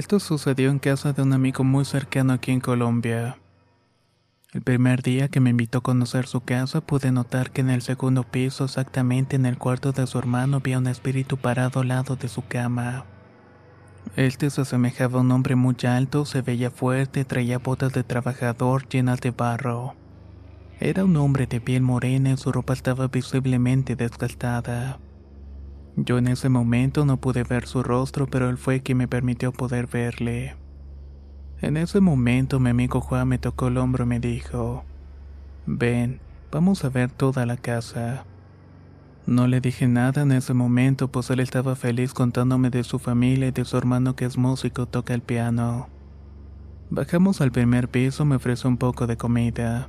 Esto sucedió en casa de un amigo muy cercano aquí en Colombia. El primer día que me invitó a conocer su casa pude notar que en el segundo piso, exactamente en el cuarto de su hermano, había un espíritu parado al lado de su cama. Este se asemejaba a un hombre muy alto, se veía fuerte, traía botas de trabajador llenas de barro. Era un hombre de piel morena y su ropa estaba visiblemente desgastada. Yo en ese momento no pude ver su rostro, pero él fue quien me permitió poder verle. En ese momento mi amigo Juan me tocó el hombro y me dijo, ven, vamos a ver toda la casa. No le dije nada en ese momento, pues él estaba feliz contándome de su familia y de su hermano que es músico toca el piano. Bajamos al primer piso, me ofreció un poco de comida.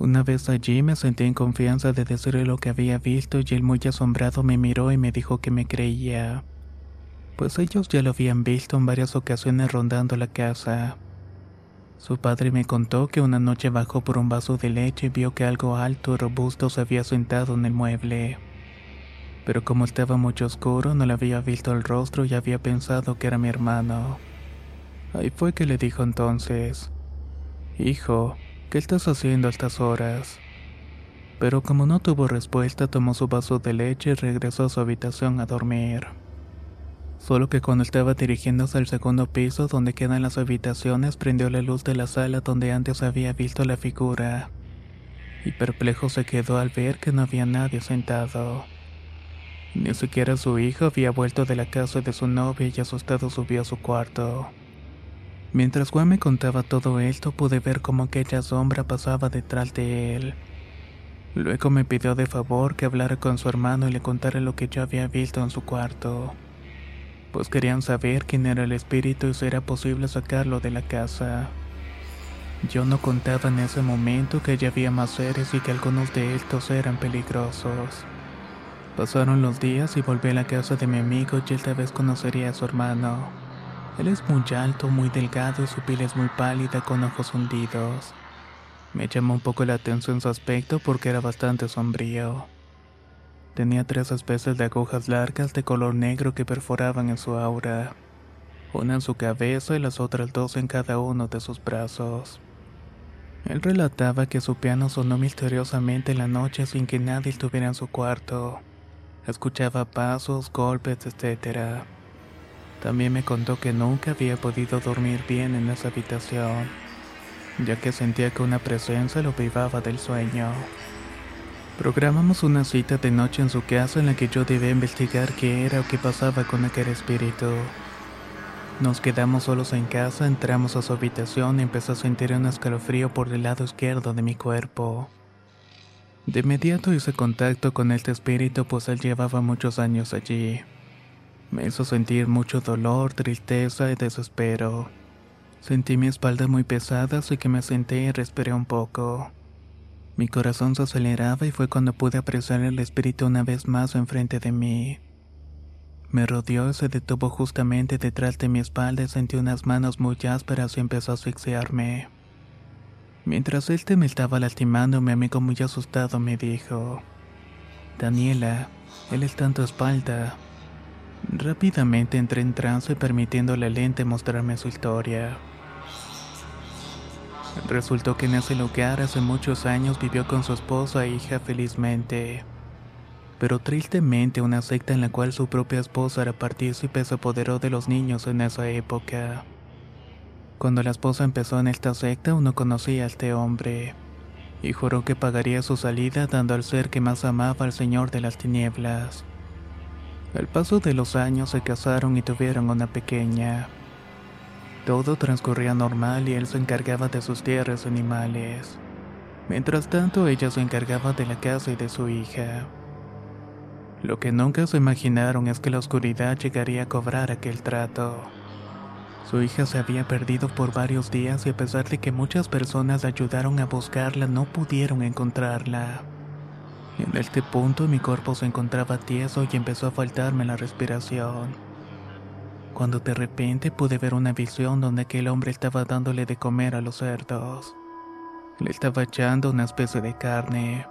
Una vez allí me sentí en confianza de decirle lo que había visto y él muy asombrado me miró y me dijo que me creía. Pues ellos ya lo habían visto en varias ocasiones rondando la casa. Su padre me contó que una noche bajó por un vaso de leche y vio que algo alto y robusto se había sentado en el mueble. Pero como estaba mucho oscuro no le había visto el rostro y había pensado que era mi hermano. Ahí fue que le dijo entonces, Hijo, ¿Qué estás haciendo a estas horas? Pero como no tuvo respuesta, tomó su vaso de leche y regresó a su habitación a dormir. Solo que cuando estaba dirigiéndose al segundo piso donde quedan las habitaciones, prendió la luz de la sala donde antes había visto la figura. Y perplejo se quedó al ver que no había nadie sentado. Ni siquiera su hijo había vuelto de la casa de su novia y asustado subió a su cuarto. Mientras Juan me contaba todo esto, pude ver cómo aquella sombra pasaba detrás de él. Luego me pidió de favor que hablara con su hermano y le contara lo que yo había visto en su cuarto. Pues querían saber quién era el espíritu y si era posible sacarlo de la casa. Yo no contaba en ese momento que ya había más seres y que algunos de estos eran peligrosos. Pasaron los días y volví a la casa de mi amigo y esta vez conocería a su hermano. Él es muy alto, muy delgado y su piel es muy pálida con ojos hundidos. Me llamó un poco la atención su aspecto porque era bastante sombrío. Tenía tres especies de agujas largas de color negro que perforaban en su aura, una en su cabeza y las otras dos en cada uno de sus brazos. Él relataba que su piano sonó misteriosamente en la noche sin que nadie estuviera en su cuarto. Escuchaba pasos, golpes, etc. También me contó que nunca había podido dormir bien en esa habitación, ya que sentía que una presencia lo privaba del sueño. Programamos una cita de noche en su casa en la que yo debía investigar qué era o qué pasaba con aquel espíritu. Nos quedamos solos en casa, entramos a su habitación y empecé a sentir un escalofrío por el lado izquierdo de mi cuerpo. De inmediato hice contacto con este espíritu pues él llevaba muchos años allí. Me hizo sentir mucho dolor, tristeza y desespero. Sentí mi espalda muy pesada, así que me senté y respiré un poco. Mi corazón se aceleraba y fue cuando pude apreciar el espíritu una vez más enfrente de mí. Me rodeó y se detuvo justamente detrás de mi espalda y sentí unas manos muy ásperas y empezó a asfixiarme. Mientras este me estaba lastimando, mi amigo muy asustado me dijo, Daniela, él está en tu espalda. Rápidamente entré en trance permitiendo a la lente mostrarme su historia. Resultó que en ese lugar hace muchos años vivió con su esposa e hija felizmente. Pero tristemente una secta en la cual su propia esposa era partícipe se apoderó de los niños en esa época. Cuando la esposa empezó en esta secta uno conocía a este hombre. y juró que pagaría su salida dando al ser que más amaba al Señor de las Tinieblas. Al paso de los años se casaron y tuvieron una pequeña. Todo transcurría normal y él se encargaba de sus tierras animales. Mientras tanto, ella se encargaba de la casa y de su hija. Lo que nunca se imaginaron es que la oscuridad llegaría a cobrar aquel trato. Su hija se había perdido por varios días y a pesar de que muchas personas ayudaron a buscarla, no pudieron encontrarla. En este punto mi cuerpo se encontraba tieso y empezó a faltarme la respiración. Cuando de repente pude ver una visión donde aquel hombre estaba dándole de comer a los cerdos. Le estaba echando una especie de carne.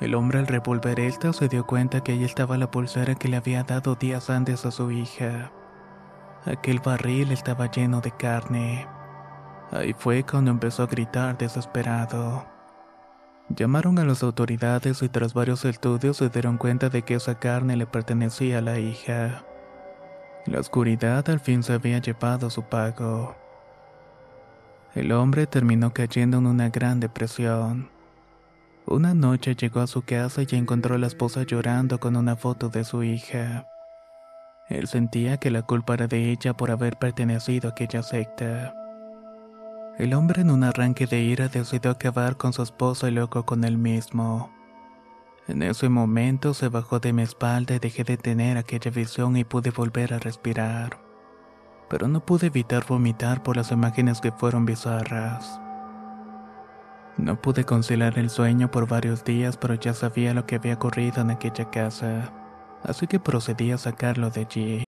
El hombre al revolver esta se dio cuenta que ahí estaba la pulsera que le había dado días antes a su hija. Aquel barril estaba lleno de carne. Ahí fue cuando empezó a gritar desesperado. Llamaron a las autoridades y tras varios estudios se dieron cuenta de que esa carne le pertenecía a la hija. La oscuridad al fin se había llevado su pago. El hombre terminó cayendo en una gran depresión. Una noche llegó a su casa y encontró a la esposa llorando con una foto de su hija. Él sentía que la culpa era de ella por haber pertenecido a aquella secta. El hombre en un arranque de ira decidió acabar con su esposa y luego con él mismo. En ese momento se bajó de mi espalda y dejé de tener aquella visión y pude volver a respirar. Pero no pude evitar vomitar por las imágenes que fueron bizarras. No pude conciliar el sueño por varios días, pero ya sabía lo que había ocurrido en aquella casa. así que procedí a sacarlo de allí.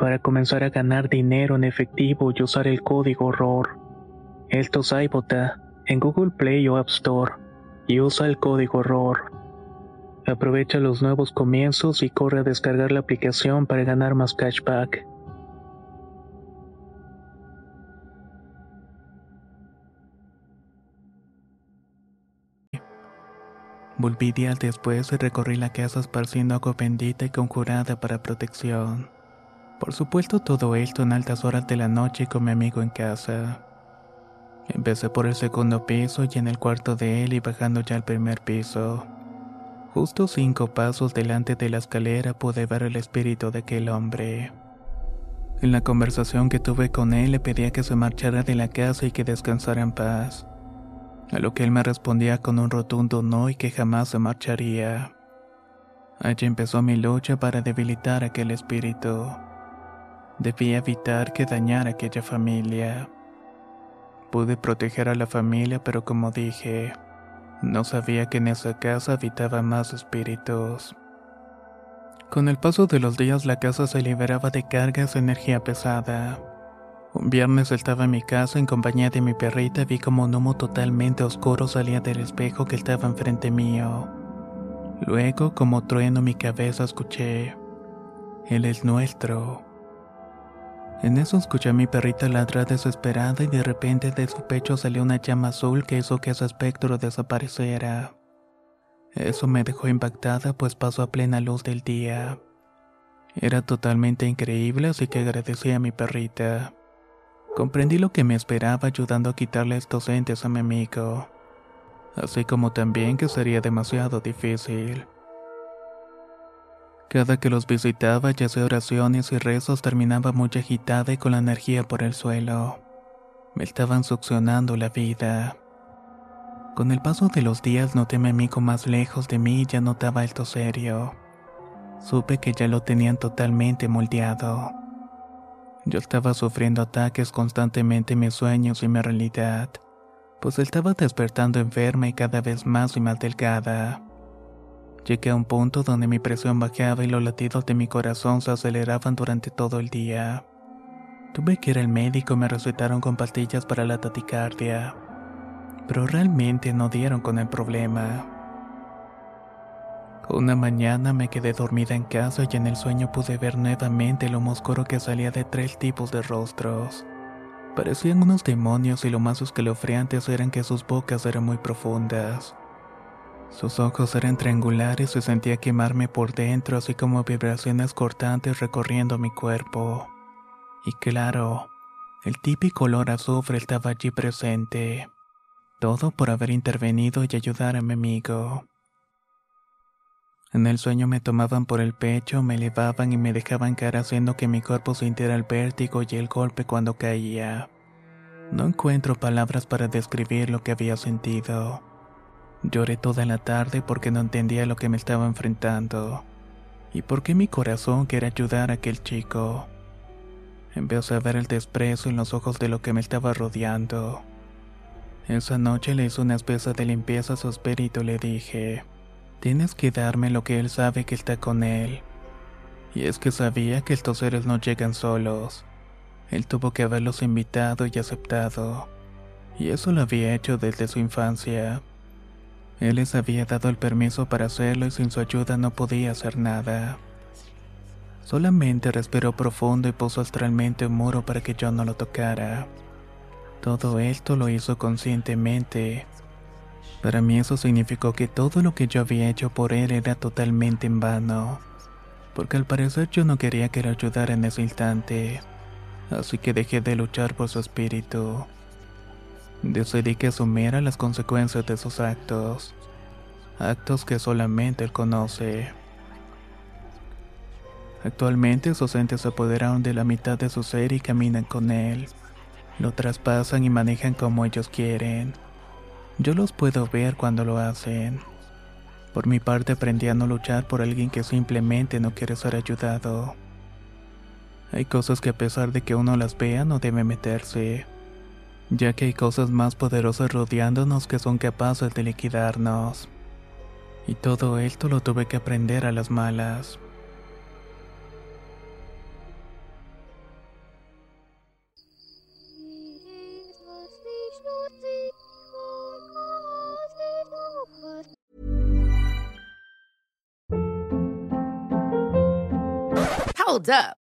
para comenzar a ganar dinero en efectivo y usar el código ROR. Esto es iBota en Google Play o App Store y usa el código ROR. Aprovecha los nuevos comienzos y corre a descargar la aplicación para ganar más cashback. Volví días después y recorrí la casa esparciendo agua bendita y conjurada para protección. Por supuesto todo esto en altas horas de la noche con mi amigo en casa. Empecé por el segundo piso y en el cuarto de él y bajando ya al primer piso. Justo cinco pasos delante de la escalera pude ver el espíritu de aquel hombre. En la conversación que tuve con él le pedía que se marchara de la casa y que descansara en paz a lo que él me respondía con un rotundo no y que jamás se marcharía. Allí empezó mi lucha para debilitar aquel espíritu. Debía evitar que dañara aquella familia. Pude proteger a la familia, pero como dije, no sabía que en esa casa habitaban más espíritus. Con el paso de los días la casa se liberaba de cargas de energía pesada. Un viernes estaba en mi casa en compañía de mi perrita vi como un humo totalmente oscuro salía del espejo que estaba enfrente mío. Luego, como trueno mi cabeza, escuché, Él es nuestro. En eso escuché a mi perrita ladrar desesperada y de repente de su pecho salió una llama azul que hizo que su espectro desapareciera. Eso me dejó impactada pues pasó a plena luz del día. Era totalmente increíble así que agradecí a mi perrita. Comprendí lo que me esperaba ayudando a quitarle estos entes a mi amigo, así como también que sería demasiado difícil. Cada que los visitaba, ya sea oraciones y rezos, terminaba muy agitada y con la energía por el suelo. Me estaban succionando la vida. Con el paso de los días noté a mi amigo más lejos de mí y ya notaba esto serio. Supe que ya lo tenían totalmente moldeado. Yo estaba sufriendo ataques constantemente en mis sueños y mi realidad, pues estaba despertando enferma y cada vez más y más delgada. Llegué a un punto donde mi presión bajaba y los latidos de mi corazón se aceleraban durante todo el día. Tuve que ir al médico y me recetaron con pastillas para la taticardia, pero realmente no dieron con el problema. Una mañana me quedé dormida en casa y en el sueño pude ver nuevamente lo oscuro que salía de tres tipos de rostros. Parecían unos demonios y lo más escalofriantes eran que sus bocas eran muy profundas. Sus ojos eran triangulares y sentía quemarme por dentro así como vibraciones cortantes recorriendo mi cuerpo. Y claro, el típico olor azufre estaba allí presente. Todo por haber intervenido y ayudar a mi amigo. En el sueño me tomaban por el pecho, me elevaban y me dejaban caer haciendo que mi cuerpo sintiera el vértigo y el golpe cuando caía. No encuentro palabras para describir lo que había sentido. Lloré toda la tarde porque no entendía lo que me estaba enfrentando. Y por qué mi corazón quería ayudar a aquel chico. Empecé a ver el desprecio en los ojos de lo que me estaba rodeando. Esa noche le hice una especie de limpieza a su espíritu y le dije, Tienes que darme lo que él sabe que está con él. Y es que sabía que estos seres no llegan solos. Él tuvo que haberlos invitado y aceptado. Y eso lo había hecho desde su infancia. Él les había dado el permiso para hacerlo y sin su ayuda no podía hacer nada. Solamente respiró profundo y puso astralmente un muro para que yo no lo tocara. Todo esto lo hizo conscientemente, para mí eso significó que todo lo que yo había hecho por él era totalmente en vano, porque al parecer yo no quería que lo ayudara en ese instante, así que dejé de luchar por su espíritu. Decidí que asumiera las consecuencias de sus actos, actos que solamente él conoce. Actualmente sus entes se apoderaron de la mitad de su ser y caminan con él. Lo traspasan y manejan como ellos quieren. Yo los puedo ver cuando lo hacen. Por mi parte aprendí a no luchar por alguien que simplemente no quiere ser ayudado. Hay cosas que a pesar de que uno las vea no debe meterse, ya que hay cosas más poderosas rodeándonos que son capaces de liquidarnos. Y todo esto lo tuve que aprender a las malas. Hold up.